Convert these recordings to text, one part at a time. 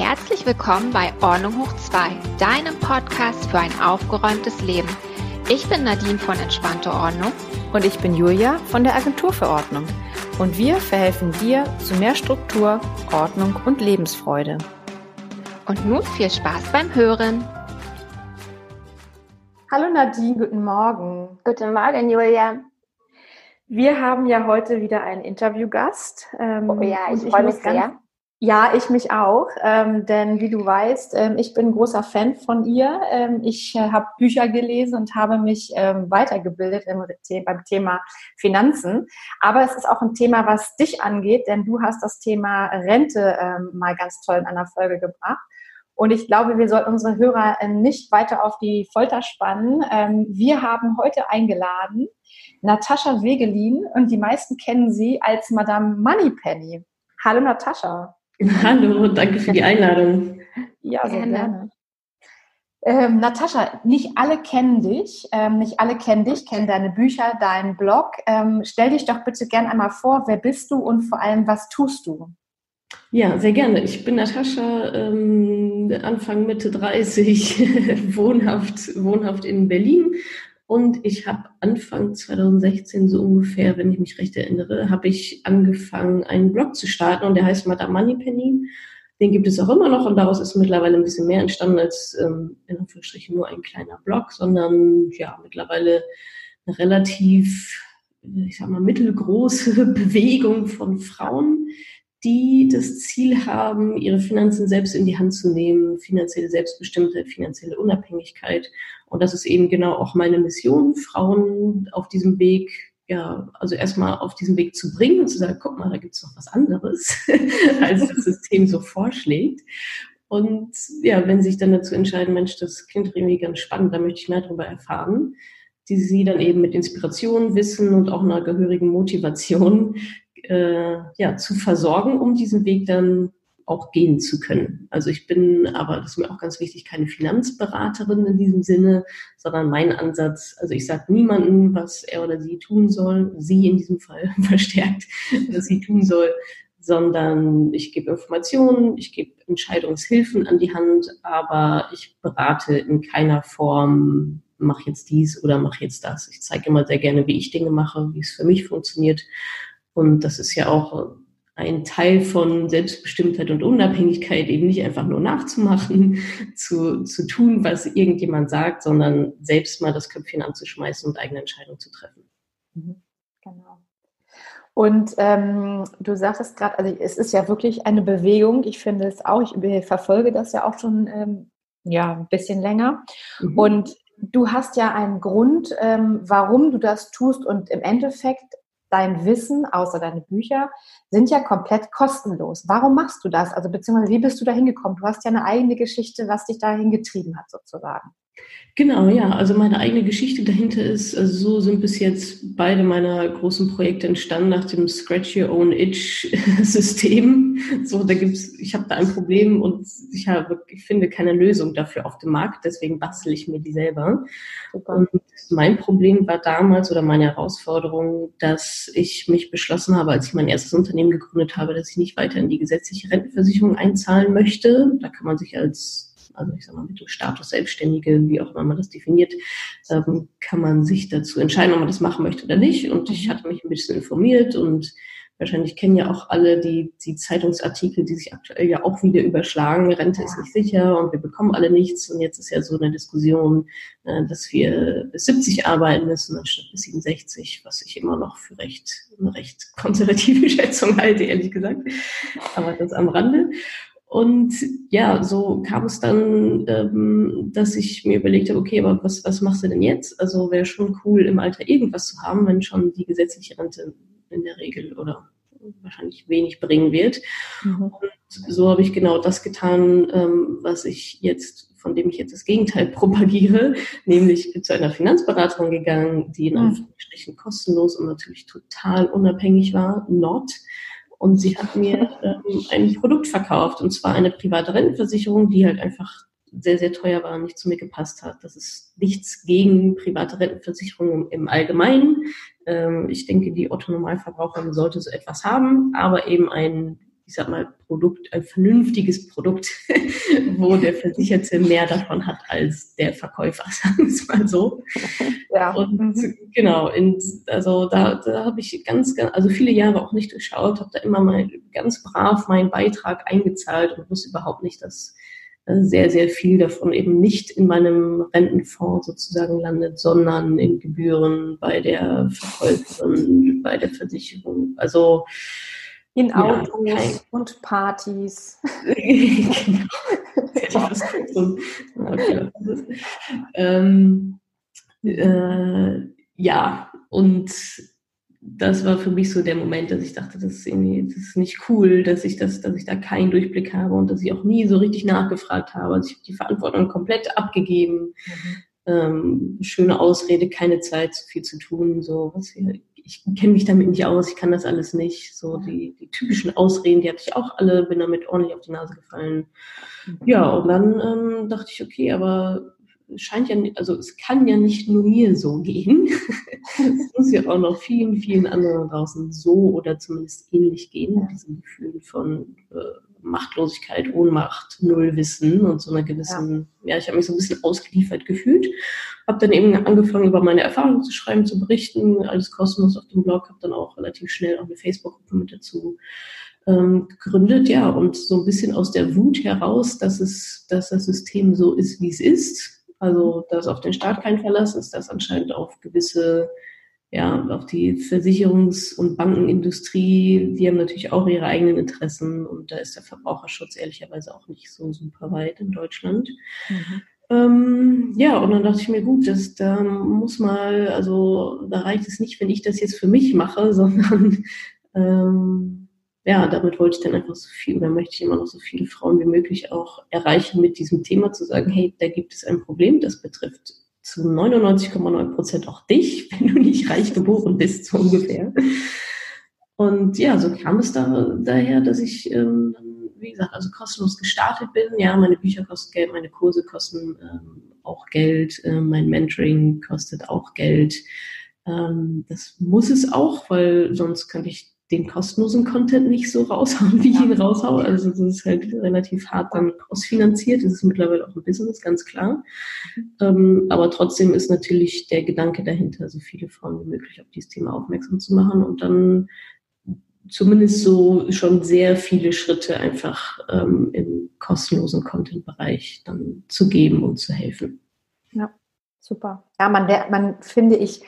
Herzlich willkommen bei Ordnung hoch 2, deinem Podcast für ein aufgeräumtes Leben. Ich bin Nadine von Entspannte Ordnung. Und ich bin Julia von der Agentur für Ordnung. Und wir verhelfen dir zu mehr Struktur, Ordnung und Lebensfreude. Und nun viel Spaß beim Hören. Hallo Nadine, guten Morgen. Guten Morgen, Julia. Wir haben ja heute wieder einen Interviewgast. Ähm, oh ja, ich, ich freue mich sehr. Ja, ich mich auch, ähm, denn wie du weißt, ähm, ich bin großer Fan von ihr. Ähm, ich äh, habe Bücher gelesen und habe mich ähm, weitergebildet im, beim Thema Finanzen. Aber es ist auch ein Thema, was dich angeht, denn du hast das Thema Rente ähm, mal ganz toll in einer Folge gebracht. Und ich glaube, wir sollten unsere Hörer äh, nicht weiter auf die Folter spannen. Ähm, wir haben heute eingeladen Natascha Wegelin und die meisten kennen sie als Madame Moneypenny. Hallo Natascha. Hallo, danke für die Einladung. Ja, sehr gerne. gerne. Ähm, Natascha, nicht alle kennen dich, ähm, nicht alle kennen dich, kennen deine Bücher, deinen Blog. Ähm, stell dich doch bitte gern einmal vor, wer bist du und vor allem, was tust du? Ja, sehr gerne. Ich bin Natascha, ähm, Anfang Mitte 30, wohnhaft, wohnhaft in Berlin und ich habe Anfang 2016 so ungefähr, wenn ich mich recht erinnere, habe ich angefangen, einen Blog zu starten und der heißt Madame Moneypenny. Den gibt es auch immer noch und daraus ist mittlerweile ein bisschen mehr entstanden als ähm, in Anführungsstrichen nur ein kleiner Blog, sondern ja, mittlerweile eine relativ, ich sag mal, mittelgroße Bewegung von Frauen, die das Ziel haben, ihre Finanzen selbst in die Hand zu nehmen, finanzielle Selbstbestimmtheit, finanzielle Unabhängigkeit. Und das ist eben genau auch meine Mission, Frauen auf diesem Weg, ja, also erstmal auf diesem Weg zu bringen und zu sagen, guck mal, da gibt's noch was anderes, als das System so vorschlägt. Und ja, wenn sie sich dann dazu entscheiden, Mensch, das klingt irgendwie ganz spannend, da möchte ich mehr darüber erfahren, die sie dann eben mit Inspiration, Wissen und auch einer gehörigen Motivation äh, ja, zu versorgen, um diesen Weg dann auch gehen zu können. Also ich bin aber, das ist mir auch ganz wichtig, keine Finanzberaterin in diesem Sinne, sondern mein Ansatz, also ich sage niemandem, was er oder sie tun soll, sie in diesem Fall verstärkt, was sie tun soll, sondern ich gebe Informationen, ich gebe Entscheidungshilfen an die Hand, aber ich berate in keiner Form, mach jetzt dies oder mach jetzt das. Ich zeige immer sehr gerne, wie ich Dinge mache, wie es für mich funktioniert und das ist ja auch ein Teil von Selbstbestimmtheit und Unabhängigkeit, eben nicht einfach nur nachzumachen, zu, zu tun, was irgendjemand sagt, sondern selbst mal das Köpfchen anzuschmeißen und eigene Entscheidungen zu treffen. Mhm. Genau. Und ähm, du sagtest gerade, also es ist ja wirklich eine Bewegung. Ich finde es auch, ich verfolge das ja auch schon ähm, ja, ein bisschen länger. Mhm. Und du hast ja einen Grund, ähm, warum du das tust. Und im Endeffekt dein Wissen, außer deine Bücher, sind ja komplett kostenlos. Warum machst du das? Also beziehungsweise wie bist du da hingekommen? Du hast ja eine eigene Geschichte, was dich dahin getrieben hat sozusagen. Genau, ja. Also meine eigene Geschichte dahinter ist, also so sind bis jetzt beide meiner großen Projekte entstanden nach dem Scratch Your Own Itch System. So, da gibt's, ich habe da ein Problem und ich habe, ich finde keine Lösung dafür auf dem Markt, deswegen bastel ich mir die selber. Und mein Problem war damals oder meine Herausforderung, dass ich mich beschlossen habe, als ich mein erstes Unternehmen gegründet habe, dass ich nicht weiter in die gesetzliche Rentenversicherung einzahlen möchte. Da kann man sich als also ich sag mal Mittelstatus Selbstständige, wie auch immer man das definiert, ähm, kann man sich dazu entscheiden, ob man das machen möchte oder nicht. Und ich hatte mich ein bisschen informiert und wahrscheinlich kennen ja auch alle die, die Zeitungsartikel, die sich aktuell ja auch wieder überschlagen. Rente ist nicht sicher und wir bekommen alle nichts. Und jetzt ist ja so eine Diskussion, äh, dass wir bis 70 arbeiten müssen anstatt bis 67, was ich immer noch für recht, eine recht konservative Schätzung halte, ehrlich gesagt. Aber das am Rande. Und ja, so kam es dann, ähm, dass ich mir überlegt habe, okay, aber was, was machst du denn jetzt? Also wäre schon cool, im Alter irgendwas zu haben, wenn schon die gesetzliche Rente in der Regel oder wahrscheinlich wenig bringen wird. Mhm. Und so habe ich genau das getan, ähm, was ich jetzt, von dem ich jetzt das Gegenteil propagiere, nämlich zu einer Finanzberaterin gegangen, die in mhm. Anführungsstrichen kostenlos und natürlich total unabhängig war, not und sie hat mir ähm, ein Produkt verkauft, und zwar eine private Rentenversicherung, die halt einfach sehr, sehr teuer war und nicht zu mir gepasst hat. Das ist nichts gegen private Rentenversicherungen im Allgemeinen. Ähm, ich denke, die Otto-Normalverbraucherin sollte so etwas haben, aber eben ein ich sag mal, Produkt, ein vernünftiges Produkt, wo der Versicherte mehr davon hat als der Verkäufer, sagen wir es mal so. Ja. Und mhm. genau, in, also da, da habe ich ganz, ganz, also viele Jahre auch nicht geschaut, habe da immer mal ganz brav meinen Beitrag eingezahlt und wusste überhaupt nicht, dass äh, sehr, sehr viel davon eben nicht in meinem Rentenfonds sozusagen landet, sondern in Gebühren bei der Verkäuferin, bei der Versicherung. Also in Autos ja, und Partys. genau. ähm, äh, ja, und das war für mich so der Moment, dass ich dachte, das ist irgendwie, das ist nicht cool, dass ich das, dass ich da keinen Durchblick habe und dass ich auch nie so richtig nachgefragt habe. Also ich habe die Verantwortung komplett abgegeben. Mhm. Ähm, schöne Ausrede, keine Zeit, so viel zu tun, so was hier, ich kenne mich damit nicht aus, ich kann das alles nicht. So die, die typischen Ausreden, die hatte ich auch alle, bin damit ordentlich auf die Nase gefallen. Mhm. Ja, und dann ähm, dachte ich, okay, aber scheint ja, also es kann ja nicht nur mir so gehen. es muss ja auch noch vielen, vielen anderen draußen so oder zumindest ähnlich gehen, mit diesem Gefühl von äh, Machtlosigkeit, Ohnmacht, Nullwissen und so einer gewissen, ja, ja ich habe mich so ein bisschen ausgeliefert gefühlt. Habe dann eben angefangen, über meine Erfahrungen zu schreiben, zu berichten, alles kostenlos auf dem Blog, habe dann auch relativ schnell auch eine Facebook-Gruppe mit dazu ähm, gegründet, ja, und so ein bisschen aus der Wut heraus, dass es, dass das System so ist, wie es ist, also, dass auf den Staat kein Verlass ist, dass anscheinend auf gewisse, ja, auf die Versicherungs- und Bankenindustrie, die haben natürlich auch ihre eigenen Interessen und da ist der Verbraucherschutz ehrlicherweise auch nicht so super weit in Deutschland. Mhm. Ähm, ja, und dann dachte ich mir, gut, das, da muss mal, also da reicht es nicht, wenn ich das jetzt für mich mache, sondern ähm, ja, damit wollte ich dann einfach so viel oder möchte ich immer noch so viele Frauen wie möglich auch erreichen mit diesem Thema zu sagen, hey, da gibt es ein Problem, das betrifft zu 99,9 Prozent auch dich, wenn du nicht reich geboren bist, so ungefähr. Und ja, so kam es da, daher, dass ich, ähm, wie gesagt, also kostenlos gestartet bin. Ja, meine Bücher kosten Geld, meine Kurse kosten ähm, auch Geld, äh, mein Mentoring kostet auch Geld. Ähm, das muss es auch, weil sonst könnte ich den kostenlosen Content nicht so raushauen, wie ich ihn raushaue. Also das ist halt relativ hart dann ausfinanziert. Das ist mittlerweile auch ein Business, ganz klar. Ähm, aber trotzdem ist natürlich der Gedanke dahinter, so viele Frauen wie möglich auf dieses Thema aufmerksam zu machen und dann zumindest so schon sehr viele Schritte einfach ähm, im kostenlosen Content-Bereich dann zu geben und zu helfen. Ja, super. Ja, man, man finde ich,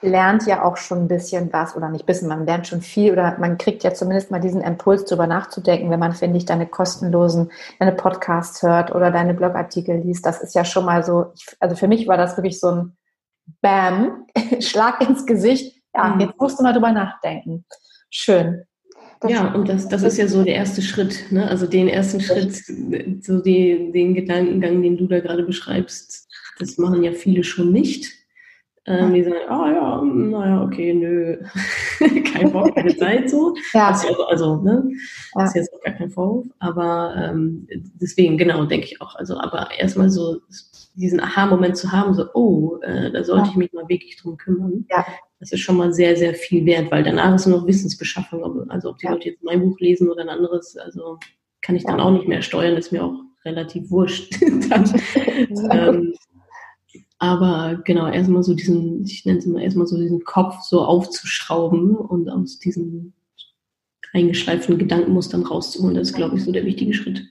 lernt ja auch schon ein bisschen was oder nicht ein bisschen, man lernt schon viel oder man kriegt ja zumindest mal diesen Impuls, darüber nachzudenken, wenn man, finde ich, deine kostenlosen, deine Podcasts hört oder deine Blogartikel liest. Das ist ja schon mal so, also für mich war das wirklich so ein Bam, Schlag ins Gesicht. Ja, mhm. jetzt musst du mal drüber nachdenken. Schön. Das ja, und das, das ist ja so der erste Schritt, ne? Also den ersten Schritt, so die, den Gedankengang, den du da gerade beschreibst, das machen ja viele schon nicht ähm, die sagen, ah oh, ja, naja, okay, nö, kein Bock, keine Zeit so. ja. Das ist ja also, ne, das ist jetzt auch gar kein Vorwurf, aber ähm, deswegen, genau, denke ich auch. Also, aber erstmal so diesen Aha-Moment zu haben, so, oh, äh, da sollte ja. ich mich mal wirklich drum kümmern. Ja. Das ist schon mal sehr, sehr viel wert, weil danach ist nur noch Wissensbeschaffung. Also ob die ja. Leute jetzt mein Buch lesen oder ein anderes, also kann ich dann auch nicht mehr steuern, ist mir auch relativ wurscht. dann, ähm, aber genau, erstmal so diesen, ich nenne es immer erstmal so diesen Kopf so aufzuschrauben und aus diesen eingeschleiften Gedankenmustern rauszuholen, das ist, glaube ich, so der wichtige Schritt.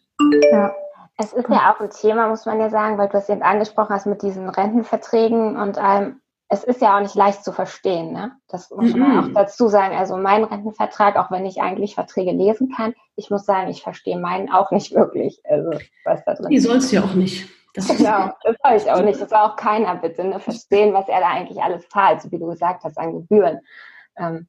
Ja. Es ist ja auch ein Thema, muss man ja sagen, weil du es eben angesprochen hast mit diesen Rentenverträgen und allem. Es ist ja auch nicht leicht zu verstehen, ne? Das muss man -hmm. auch dazu sagen. Also mein Rentenvertrag, auch wenn ich eigentlich Verträge lesen kann, ich muss sagen, ich verstehe meinen auch nicht wirklich. Also was da drin Die sollst du ja auch nicht. Das genau, das soll ich auch nicht. Das soll auch keiner bitte ne? verstehen, was er da eigentlich alles zahlt, so wie du gesagt hast, an Gebühren. Ähm,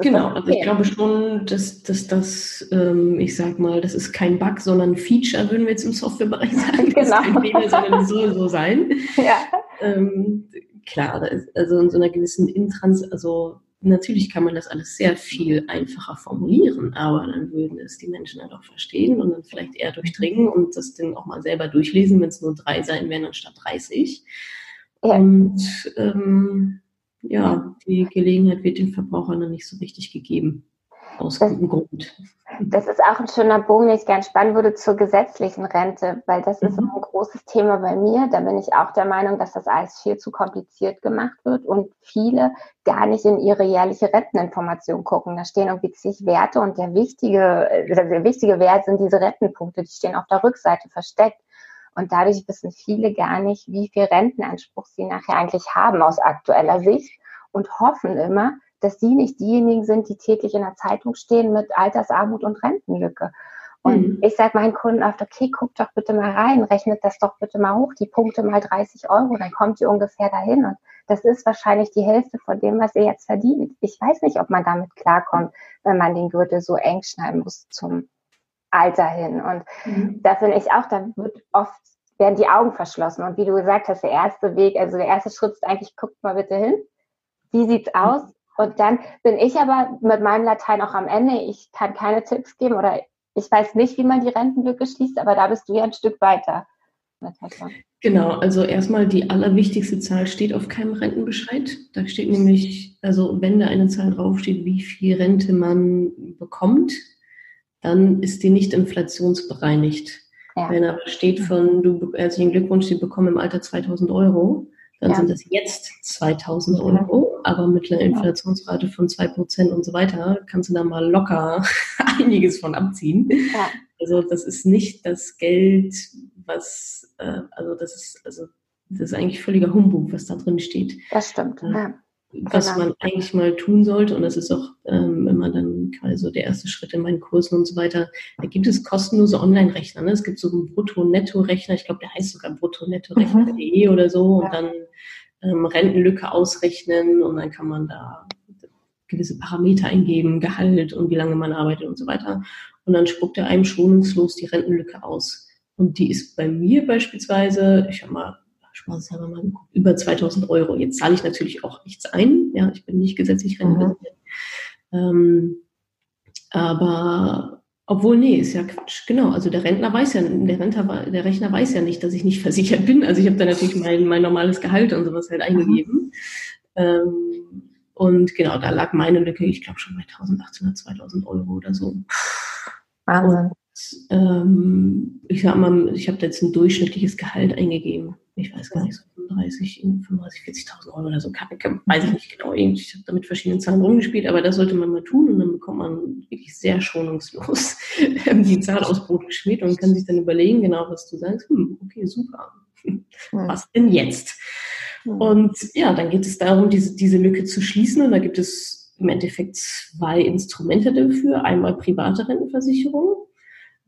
genau, also ich glaube schon, dass, dass das, ähm, ich sag mal, das ist kein Bug, sondern Feature, würden wir jetzt im Softwarebereich sagen. Das genau. ist kein Fehler, sondern das soll so sein. Ja. Ähm, klar, also in so einer gewissen Intrans, also natürlich kann man das alles sehr viel einfacher formulieren, aber dann würden es die Menschen halt auch verstehen und dann vielleicht eher durchdringen und das Ding auch mal selber durchlesen, wenn es nur drei Seiten wären anstatt 30. Ja. Und ähm, ja, die Gelegenheit wird den Verbrauchern dann nicht so richtig gegeben. Aus gutem Grund. Das ist auch ein schöner Bogen, den ich gerne spannen würde zur gesetzlichen Rente, weil das ist mhm. ein großes Thema bei mir. Da bin ich auch der Meinung, dass das alles viel zu kompliziert gemacht wird und viele gar nicht in ihre jährliche Renteninformation gucken. Da stehen irgendwie zig Werte und der wichtige, der wichtige Wert sind diese Rentenpunkte, die stehen auf der Rückseite versteckt. Und dadurch wissen viele gar nicht, wie viel Rentenanspruch sie nachher eigentlich haben aus aktueller Sicht und hoffen immer, dass sie nicht diejenigen sind, die täglich in der Zeitung stehen mit Altersarmut und Rentenlücke. Und mhm. ich sage meinen Kunden oft, okay, guck doch bitte mal rein, rechnet das doch bitte mal hoch, die Punkte mal 30 Euro, dann kommt ihr ungefähr dahin. Und das ist wahrscheinlich die Hälfte von dem, was ihr jetzt verdient. Ich weiß nicht, ob man damit klarkommt, wenn man den Gürtel so eng schneiden muss zum Alter hin. Und mhm. da finde ich auch, da wird oft werden die Augen verschlossen. Und wie du gesagt hast, der erste Weg, also der erste Schritt ist eigentlich, guckt mal bitte hin. Wie sieht's aus? Und dann bin ich aber mit meinem Latein auch am Ende. Ich kann keine Tipps geben oder ich weiß nicht, wie man die Rentenlücke schließt, aber da bist du ja ein Stück weiter. Genau, also erstmal die allerwichtigste Zahl steht auf keinem Rentenbescheid. Da steht nämlich, also wenn da eine Zahl draufsteht, wie viel Rente man bekommt, dann ist die nicht inflationsbereinigt. Ja. Wenn aber steht von, du, herzlichen Glückwunsch, Sie bekommen im Alter 2000 Euro, dann ja. sind das jetzt 2000 Euro, aber mit einer Inflationsrate von 2% und so weiter kannst du da mal locker einiges von abziehen. Ja. Also das ist nicht das Geld, was, äh, also das ist, also das ist eigentlich völliger Humbug, was da drin steht. Das stimmt. Ja was genau. man eigentlich mal tun sollte. Und das ist auch ähm, immer dann quasi so der erste Schritt in meinen Kursen und so weiter. Da gibt es kostenlose Online-Rechner. Ne? Es gibt so einen Brutto-Netto-Rechner. Ich glaube, der heißt sogar brutto-netto-rechner.de mhm. oder so. Und dann ähm, Rentenlücke ausrechnen und dann kann man da gewisse Parameter eingeben, Gehalt und wie lange man arbeitet und so weiter. Und dann spuckt er einem schonungslos die Rentenlücke aus. Und die ist bei mir beispielsweise, ich habe mal spaßeshalber mal geguckt, über 2000 Euro. Jetzt zahle ich natürlich auch nichts ein. Ja, ich bin nicht gesetzlich. Mhm. Ähm, aber obwohl, nee, ist ja Quatsch. Genau. Also der Rentner weiß ja, der Rentner, der Rechner weiß ja nicht, dass ich nicht versichert bin. Also ich habe da natürlich mein, mein normales Gehalt und sowas halt eingegeben. Ähm, und genau, da lag meine Lücke, ich glaube schon bei 1800, 2000 Euro oder so. Wahnsinn. Und, ähm, ich sag mal, ich habe da jetzt ein durchschnittliches Gehalt eingegeben ich weiß gar nicht, so 35, 35, 40.000 Euro oder so, weiß ich nicht genau. Ich habe da mit verschiedenen Zahlen rumgespielt, aber das sollte man mal tun und dann bekommt man wirklich sehr schonungslos die Zahl aus Brot geschmiert und kann sich dann überlegen, genau was du sagst, hm, okay, super, was denn jetzt? Und ja, dann geht es darum, diese, diese Lücke zu schließen und da gibt es im Endeffekt zwei Instrumente dafür. Einmal private Rentenversicherung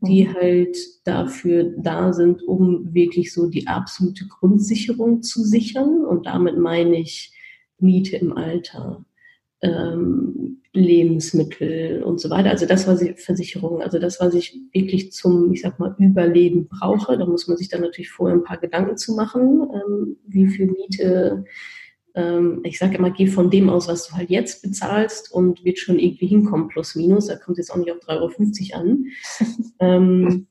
die mhm. halt dafür da sind, um wirklich so die absolute Grundsicherung zu sichern. Und damit meine ich Miete im Alter, ähm, Lebensmittel und so weiter. Also das, was ich Versicherung, also das, was ich wirklich zum, ich sag mal, Überleben brauche. Da muss man sich dann natürlich vorher ein paar Gedanken zu machen, ähm, wie viel Miete ich sage immer, geh von dem aus, was du halt jetzt bezahlst und wird schon irgendwie hinkommen, plus minus. Da kommt es jetzt auch nicht auf 3,50 Euro an. ähm,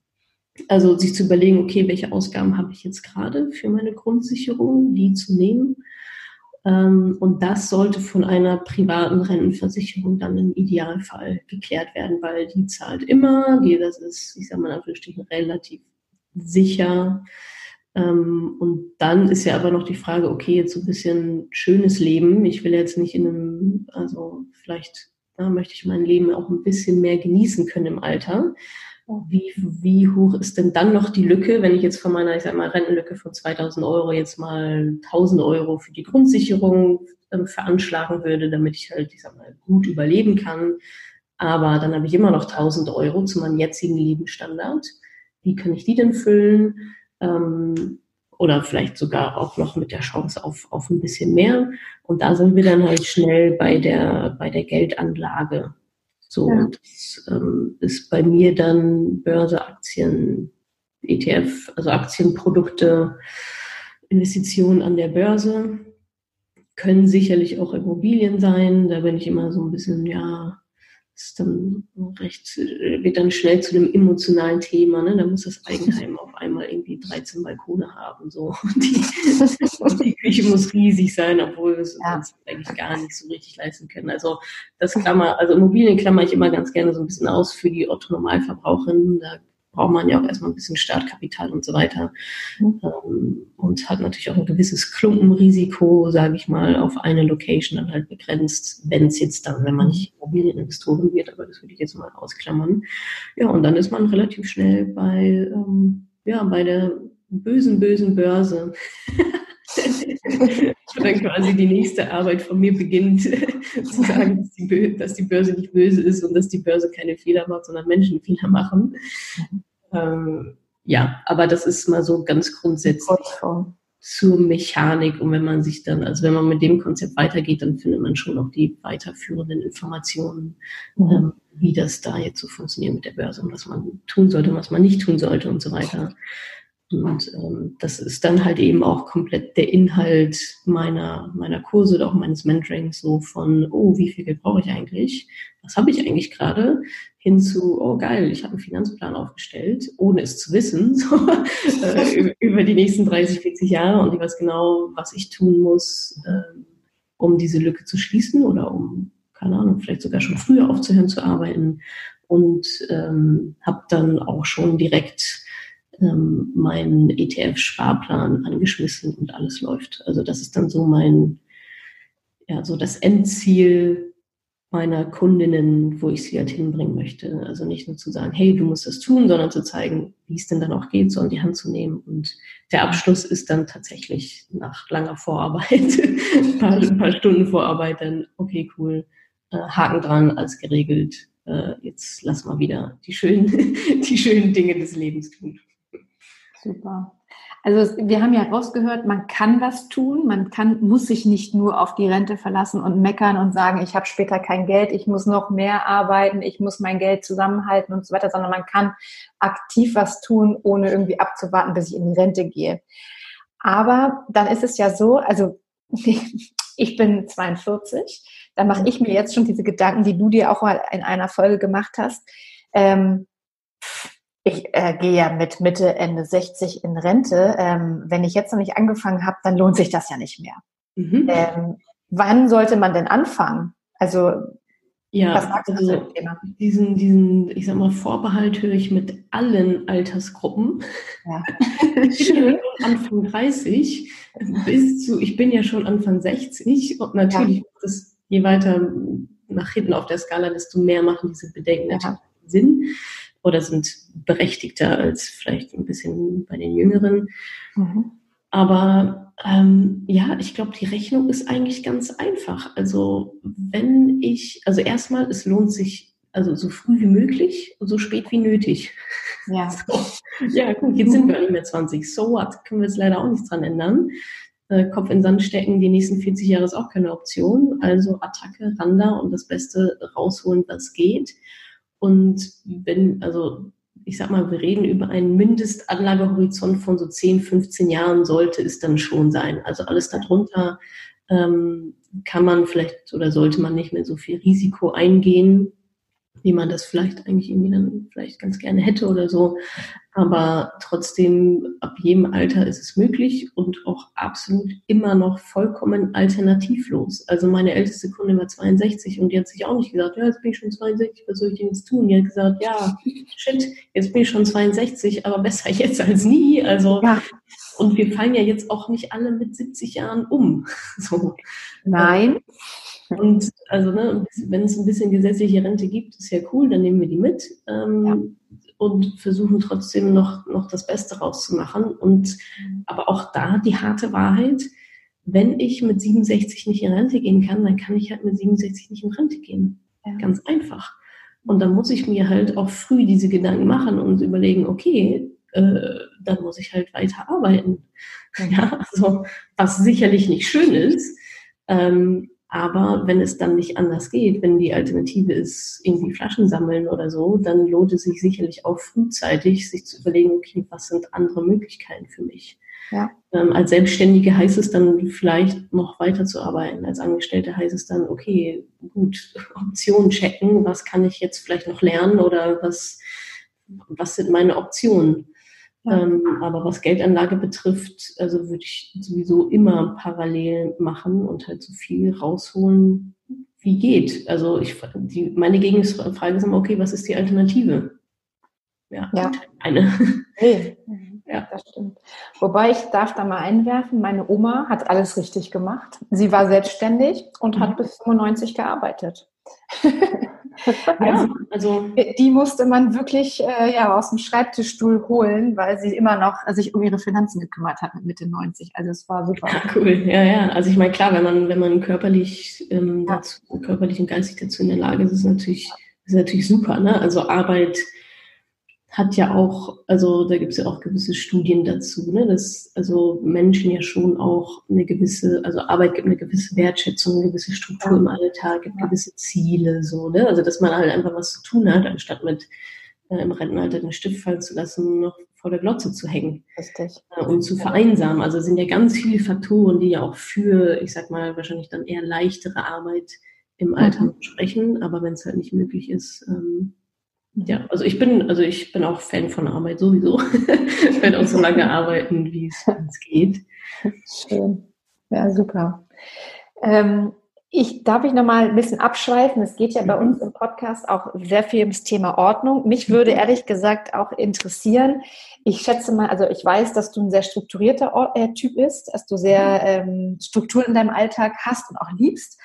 also sich zu überlegen, okay, welche Ausgaben habe ich jetzt gerade für meine Grundsicherung, die zu nehmen. Ähm, und das sollte von einer privaten Rentenversicherung dann im Idealfall geklärt werden, weil die zahlt immer, die, das ist, ich sage mal, natürlich relativ sicher. Ähm, und dann ist ja aber noch die Frage, okay, jetzt so ein bisschen schönes Leben. Ich will jetzt nicht in einem, also vielleicht ja, möchte ich mein Leben auch ein bisschen mehr genießen können im Alter. Wie, wie hoch ist denn dann noch die Lücke, wenn ich jetzt von meiner, ich sag mal, Rentenlücke von 2000 Euro jetzt mal 1000 Euro für die Grundsicherung äh, veranschlagen würde, damit ich halt, ich sag mal, gut überleben kann. Aber dann habe ich immer noch 1000 Euro zu meinem jetzigen Lebensstandard. Wie kann ich die denn füllen? Ähm, oder vielleicht sogar auch noch mit der Chance auf, auf ein bisschen mehr. Und da sind wir dann halt schnell bei der, bei der Geldanlage. So, ja. das ähm, ist bei mir dann Börse, Aktien, ETF, also Aktienprodukte, Investitionen an der Börse. Können sicherlich auch Immobilien sein. Da bin ich immer so ein bisschen, ja, ist dann recht, wird dann schnell zu einem emotionalen Thema. Ne? Da muss das Eigenheim auf einmal mal irgendwie 13 Balkone haben. So. Die, die Küche muss riesig sein, obwohl wir es ja. uns eigentlich gar nicht so richtig leisten können. Also das Klammer, also Immobilien klammer ich immer ganz gerne so ein bisschen aus für die Otto-Normalverbraucherinnen. Da braucht man ja auch erstmal ein bisschen Startkapital und so weiter. Mhm. Ähm, und hat natürlich auch ein gewisses Klumpenrisiko, sage ich mal, auf eine Location dann halt begrenzt, wenn es jetzt dann, wenn man nicht Immobilieninvestoren wird, aber das würde ich jetzt mal ausklammern. Ja, und dann ist man relativ schnell bei, ähm, ja, bei der bösen, bösen Börse. dann quasi die nächste Arbeit von mir beginnt, zu sagen, dass die, dass die, Börse nicht böse ist und dass die Börse keine Fehler macht, sondern Menschen Fehler machen. Ähm, ja, aber das ist mal so ganz grundsätzlich zur Mechanik. Und wenn man sich dann, also wenn man mit dem Konzept weitergeht, dann findet man schon auch die weiterführenden Informationen, mhm. ähm, wie das da jetzt so funktioniert mit der Börse und was man tun sollte, was man nicht tun sollte und so weiter. Und ähm, das ist dann halt eben auch komplett der Inhalt meiner, meiner Kurse oder auch meines Mentorings, so von, oh, wie viel Geld brauche ich eigentlich? Was habe ich eigentlich gerade? Hin zu, oh geil, ich habe einen Finanzplan aufgestellt, ohne es zu wissen, so, äh, über die nächsten 30, 40 Jahre und ich weiß genau, was ich tun muss, äh, um diese Lücke zu schließen oder um, keine Ahnung, vielleicht sogar schon früher aufzuhören zu arbeiten. Und ähm, habe dann auch schon direkt ähm, meinen ETF-Sparplan angeschmissen und alles läuft. Also das ist dann so mein, ja, so das Endziel meiner Kundinnen, wo ich sie halt hinbringen möchte. Also nicht nur zu sagen, hey, du musst das tun, sondern zu zeigen, wie es denn dann auch geht, so an die Hand zu nehmen. Und der Abschluss ist dann tatsächlich nach langer Vorarbeit, ein, paar, ein paar Stunden Vorarbeit, dann, okay, cool, äh, Haken dran, alles geregelt. Äh, jetzt lass mal wieder die schönen, die schönen Dinge des Lebens tun. Super. Also wir haben ja rausgehört, man kann was tun, man kann, muss sich nicht nur auf die Rente verlassen und meckern und sagen, ich habe später kein Geld, ich muss noch mehr arbeiten, ich muss mein Geld zusammenhalten und so weiter, sondern man kann aktiv was tun, ohne irgendwie abzuwarten, bis ich in die Rente gehe. Aber dann ist es ja so, also ich bin 42, da mache ich mir jetzt schon diese Gedanken, die du dir auch mal in einer Folge gemacht hast. Ähm, ich äh, gehe ja mit Mitte, Ende 60 in Rente. Ähm, wenn ich jetzt noch nicht angefangen habe, dann lohnt sich das ja nicht mehr. Mhm. Ähm, wann sollte man denn anfangen? Also ja, was sagst du also, dem Thema? Diesen, diesen, ich sag mal, Vorbehalt höre ich mit allen Altersgruppen. Ja. Schön. Anfang 30 bis zu, ich bin ja schon Anfang 60 und natürlich ja. das, je weiter nach hinten auf der Skala, desto mehr machen diese Bedenken ja. Sinn oder sind berechtigter als vielleicht ein bisschen bei den Jüngeren. Mhm. Aber ähm, ja, ich glaube, die Rechnung ist eigentlich ganz einfach. Also wenn ich, also erstmal, es lohnt sich also so früh wie möglich und so spät wie nötig. Ja. So. Ja, gut, jetzt sind wir nicht mehr 20. So what? Können wir jetzt leider auch nichts dran ändern. Äh, Kopf in Sand stecken, die nächsten 40 Jahre ist auch keine Option. Also Attacke, Randa und das Beste rausholen, was geht. Und wenn, also ich sag mal, wir reden über einen Mindestanlagehorizont von so 10, 15 Jahren, sollte es dann schon sein. Also alles darunter ähm, kann man vielleicht oder sollte man nicht mehr so viel Risiko eingehen wie man das vielleicht eigentlich irgendwie dann vielleicht ganz gerne hätte oder so. Aber trotzdem, ab jedem Alter ist es möglich und auch absolut immer noch vollkommen alternativlos. Also meine älteste Kundin war 62 und die hat sich auch nicht gesagt, ja, jetzt bin ich schon 62, was soll ich denn jetzt tun? Die hat gesagt, ja, shit, jetzt bin ich schon 62, aber besser jetzt als nie. Also, ja. und wir fallen ja jetzt auch nicht alle mit 70 Jahren um. So. Nein. Und also, ne, wenn es ein bisschen gesetzliche Rente gibt, ist ja cool, dann nehmen wir die mit ähm, ja. Und versuchen trotzdem noch, noch das Beste rauszumachen. Und aber auch da die harte Wahrheit, wenn ich mit 67 nicht in Rente gehen kann, dann kann ich halt mit 67 nicht in Rente gehen. Ja. Ganz einfach. Und dann muss ich mir halt auch früh diese Gedanken machen und überlegen, okay, äh, dann muss ich halt weiter arbeiten. Ja, also was sicherlich nicht schön ist, ähm, aber wenn es dann nicht anders geht, wenn die Alternative ist, irgendwie Flaschen sammeln oder so, dann lohnt es sich sicherlich auch frühzeitig, sich zu überlegen, okay, was sind andere Möglichkeiten für mich? Ja. Ähm, als Selbstständige heißt es dann vielleicht noch weiter zu arbeiten. Als Angestellte heißt es dann, okay, gut, Optionen checken, was kann ich jetzt vielleicht noch lernen oder was, was sind meine Optionen? Ja. Ähm, aber was Geldanlage betrifft, also würde ich sowieso immer parallel machen und halt so viel rausholen, wie geht. Also ich, die, meine Gegenfrage ist immer, okay, was ist die Alternative? Ja, ja. eine. Nee. Ja, das stimmt. Wobei ich darf da mal einwerfen, meine Oma hat alles richtig gemacht. Sie war selbstständig und mhm. hat bis 95 gearbeitet. also, also, die musste man wirklich äh, ja, aus dem Schreibtischstuhl holen, weil sie immer noch sich um ihre Finanzen gekümmert hat mit Mitte 90. Also es war super. Ja, cool, ja, ja. Also ich meine, klar, wenn man, wenn man körperlich, ähm, ja. dazu, körperlich und geistig dazu in der Lage ist, ist es natürlich, ist natürlich super. Ne? Also Arbeit hat ja auch, also da gibt es ja auch gewisse Studien dazu, ne, dass also Menschen ja schon auch eine gewisse, also Arbeit gibt eine gewisse Wertschätzung, eine gewisse Struktur im Alltag, gibt gewisse Ziele, so, ne? Also dass man halt einfach was zu tun hat, anstatt mit äh, im Rentenalter den Stift fallen zu lassen, noch vor der Glotze zu hängen. Richtig. Äh, und zu vereinsamen. Also sind ja ganz viele Faktoren, die ja auch für, ich sag mal, wahrscheinlich dann eher leichtere Arbeit im Alter mhm. sprechen, aber wenn es halt nicht möglich ist, ähm, ja, also ich bin, also ich bin auch Fan von Arbeit sowieso. ich werde auch so lange arbeiten, wie es geht. Schön. Ja, super. Ähm, ich darf ich noch mal ein bisschen abschweifen. Es geht ja bei uns im Podcast auch sehr viel ums Thema Ordnung. Mich würde ehrlich gesagt auch interessieren. Ich schätze mal, also ich weiß, dass du ein sehr strukturierter äh, Typ bist, dass du sehr ähm, Strukturen in deinem Alltag hast und auch liebst.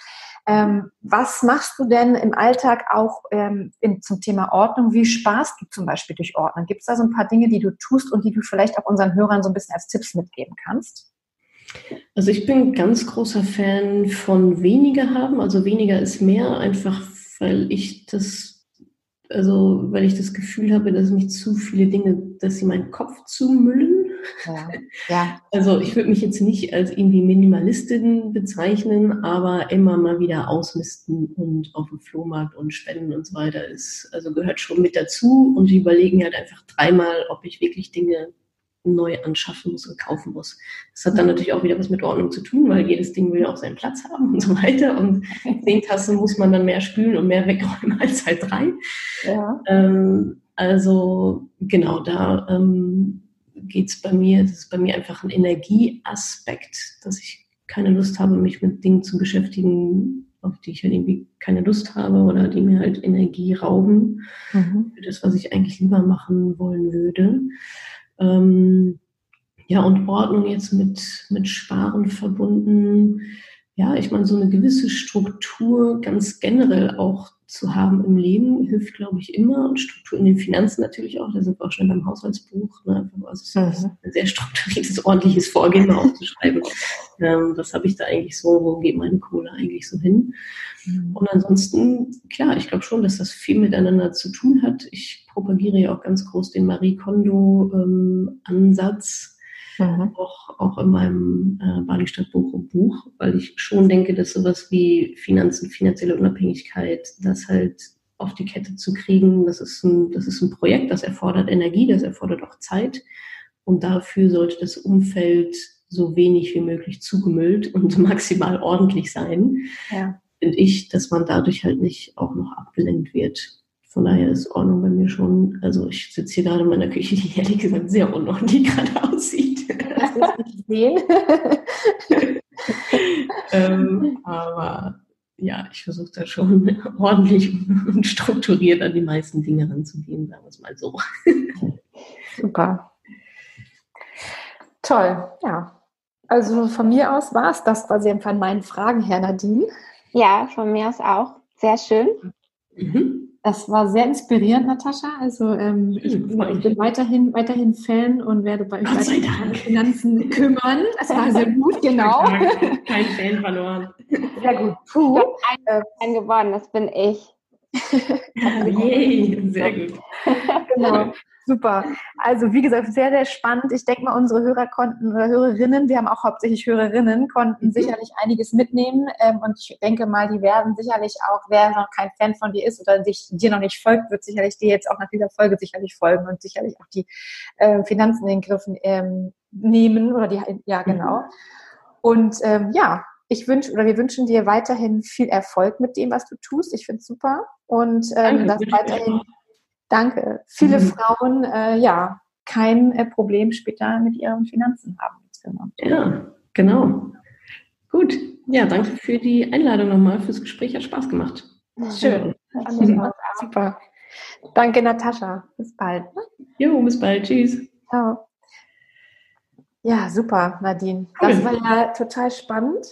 Ähm, was machst du denn im Alltag auch ähm, in, zum Thema Ordnung? Wie sparst du zum Beispiel durch Ordnung? Gibt es da so ein paar Dinge, die du tust und die du vielleicht auch unseren Hörern so ein bisschen als Tipps mitgeben kannst? Also ich bin ganz großer Fan von weniger haben. Also weniger ist mehr, einfach weil ich das, also weil ich das Gefühl habe, dass mich zu viele Dinge, dass sie meinen Kopf zumüllen ja. ja. Also ich würde mich jetzt nicht als irgendwie Minimalistin bezeichnen, aber immer mal wieder ausmisten und auf dem Flohmarkt und spenden und so weiter ist, also gehört schon mit dazu und überlegen halt einfach dreimal, ob ich wirklich Dinge neu anschaffen muss und kaufen muss. Das hat dann natürlich auch wieder was mit Ordnung zu tun, weil jedes Ding will ja auch seinen Platz haben und so weiter. Und zehn Tassen muss man dann mehr spülen und mehr wegräumen als halt drei. Ja. Ähm, also genau, da ähm, geht es bei mir, das ist bei mir einfach ein Energieaspekt, dass ich keine Lust habe, mich mit Dingen zu beschäftigen, auf die ich halt irgendwie keine Lust habe oder die mir halt Energie rauben mhm. für das, was ich eigentlich lieber machen wollen würde. Ähm, ja, und Ordnung jetzt mit, mit Sparen verbunden. Ja, ich meine, so eine gewisse Struktur ganz generell auch zu haben im Leben hilft, glaube ich, immer. Und Struktur in den Finanzen natürlich auch. Da sind wir auch schon beim Haushaltsbuch. Ne? Also mhm. ein sehr strukturiertes, ordentliches Vorgehen aufzuschreiben. ähm, was habe ich da eigentlich so? Wo geht meine Kohle eigentlich so hin? Mhm. Und ansonsten, klar, ich glaube schon, dass das viel miteinander zu tun hat. Ich propagiere ja auch ganz groß den Marie Kondo-Ansatz. Ähm, mhm. auch, auch in meinem äh, Bali Stadt Bochum Buch, weil ich schon denke, dass sowas wie Finanzen, finanzielle Unabhängigkeit, das halt auf die Kette zu kriegen, das ist ein, das ist ein Projekt, das erfordert Energie, das erfordert auch Zeit. Und dafür sollte das Umfeld so wenig wie möglich zugemüllt und maximal ordentlich sein. Ja. Finde ich, dass man dadurch halt nicht auch noch abgelenkt wird. Von daher ist Ordnung bei mir schon, also ich sitze hier gerade in meiner Küche, die ehrlich gesagt sehr unordentlich gerade aussieht das nicht sehen. ähm, aber ja, ich versuche da schon ordentlich und strukturiert an die meisten Dinge ranzugehen, sagen wir es mal so. Super. Toll, ja. Also von mir aus war es das quasi von meinen Fragen, Herr Nadine. Ja, von mir aus auch. Sehr schön. Mhm. Das war sehr inspirierend, Natascha. Also ähm, ich, ich, bin weiterhin, weiterhin Fan und werde bei euch weiter um Finanzen kümmern. Das war sehr gut, genau. Kein Fan verloren. Sehr gut. Puh. Ein, ein geworden, das bin ich. Yay, sehr gut. genau. Super. Also wie gesagt, sehr, sehr spannend. Ich denke mal, unsere Hörer konnten oder Hörerinnen, wir haben auch hauptsächlich Hörerinnen, konnten mhm. sicherlich einiges mitnehmen. Ähm, und ich denke mal, die werden sicherlich auch, wer noch kein Fan von dir ist oder sich dir noch nicht folgt, wird sicherlich dir jetzt auch nach dieser Folge sicherlich folgen und sicherlich auch die äh, Finanzen in den Griffen ähm, nehmen oder die, ja, genau. Mhm. Und ähm, ja, ich wünsche oder wir wünschen dir weiterhin viel Erfolg mit dem, was du tust. Ich finde es super und ähm, dass weiterhin Danke. Viele mhm. Frauen, äh, ja, kein äh, Problem später mit ihren Finanzen haben. Ja, genau. Gut. Ja, danke für die Einladung nochmal, fürs Gespräch. Hat Spaß gemacht. Schön. Mhm. Super. Danke, Natascha. Bis bald. Jo, bis bald. Tschüss. Ciao. Ja, super, Nadine. Das war ja total spannend.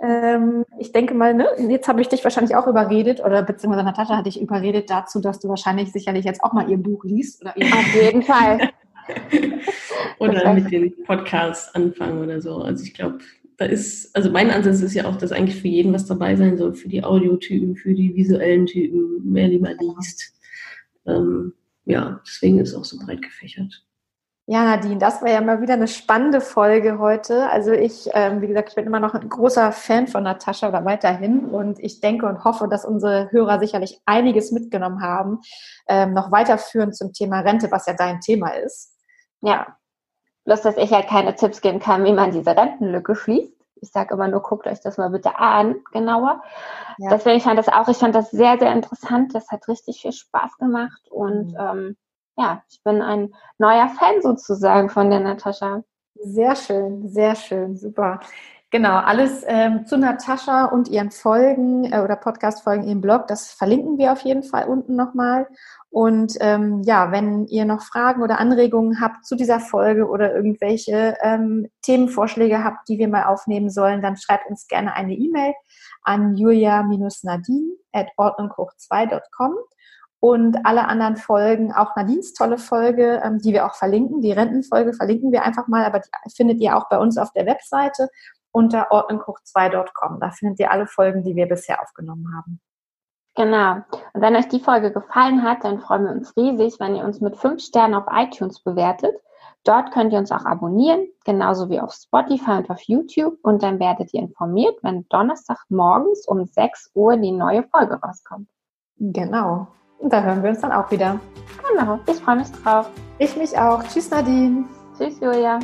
Ähm, ich denke mal, ne, jetzt habe ich dich wahrscheinlich auch überredet oder beziehungsweise Natascha hat dich überredet dazu, dass du wahrscheinlich sicherlich jetzt auch mal ihr Buch liest. Oder ihr Auf jeden Fall. oder mit den Podcasts anfangen oder so. Also ich glaube, da ist, also mein Ansatz ist ja auch, dass eigentlich für jeden was dabei sein soll, für die Audiotypen, für die visuellen Typen, wer lieber liest. Ähm, ja, deswegen ist es auch so breit gefächert. Ja, Nadine, das war ja mal wieder eine spannende Folge heute. Also ich, ähm, wie gesagt, ich bin immer noch ein großer Fan von Natascha oder weiterhin und ich denke und hoffe, dass unsere Hörer sicherlich einiges mitgenommen haben, ähm, noch weiterführen zum Thema Rente, was ja dein Thema ist. Ja, bloß dass ich halt keine Tipps geben kann, wie man diese Rentenlücke schließt. Ich sage immer nur, guckt euch das mal bitte an, genauer. Ja. Deswegen fand das auch, ich fand das sehr, sehr interessant. Das hat richtig viel Spaß gemacht und mhm. ähm, ja, ich bin ein neuer Fan sozusagen von der Natascha. Sehr schön, sehr schön, super. Genau, alles ähm, zu Natascha und ihren Folgen äh, oder Podcast-Folgen im Blog, das verlinken wir auf jeden Fall unten nochmal. Und ähm, ja, wenn ihr noch Fragen oder Anregungen habt zu dieser Folge oder irgendwelche ähm, Themenvorschläge habt, die wir mal aufnehmen sollen, dann schreibt uns gerne eine E-Mail an julia-nadine at ordnunghoch2.com und alle anderen Folgen, auch Nadines tolle Folge, ähm, die wir auch verlinken, die Rentenfolge verlinken wir einfach mal, aber die findet ihr auch bei uns auf der Webseite unter ordnunghoch2.com. Da findet ihr alle Folgen, die wir bisher aufgenommen haben. Genau. Und wenn euch die Folge gefallen hat, dann freuen wir uns riesig, wenn ihr uns mit fünf Sternen auf iTunes bewertet. Dort könnt ihr uns auch abonnieren, genauso wie auf Spotify und auf YouTube. Und dann werdet ihr informiert, wenn Donnerstag morgens um 6 Uhr die neue Folge rauskommt. Genau. Und da hören wir uns dann auch wieder. Genau, ich freue mich drauf. Ich mich auch. Tschüss, Nadine. Tschüss, Julia.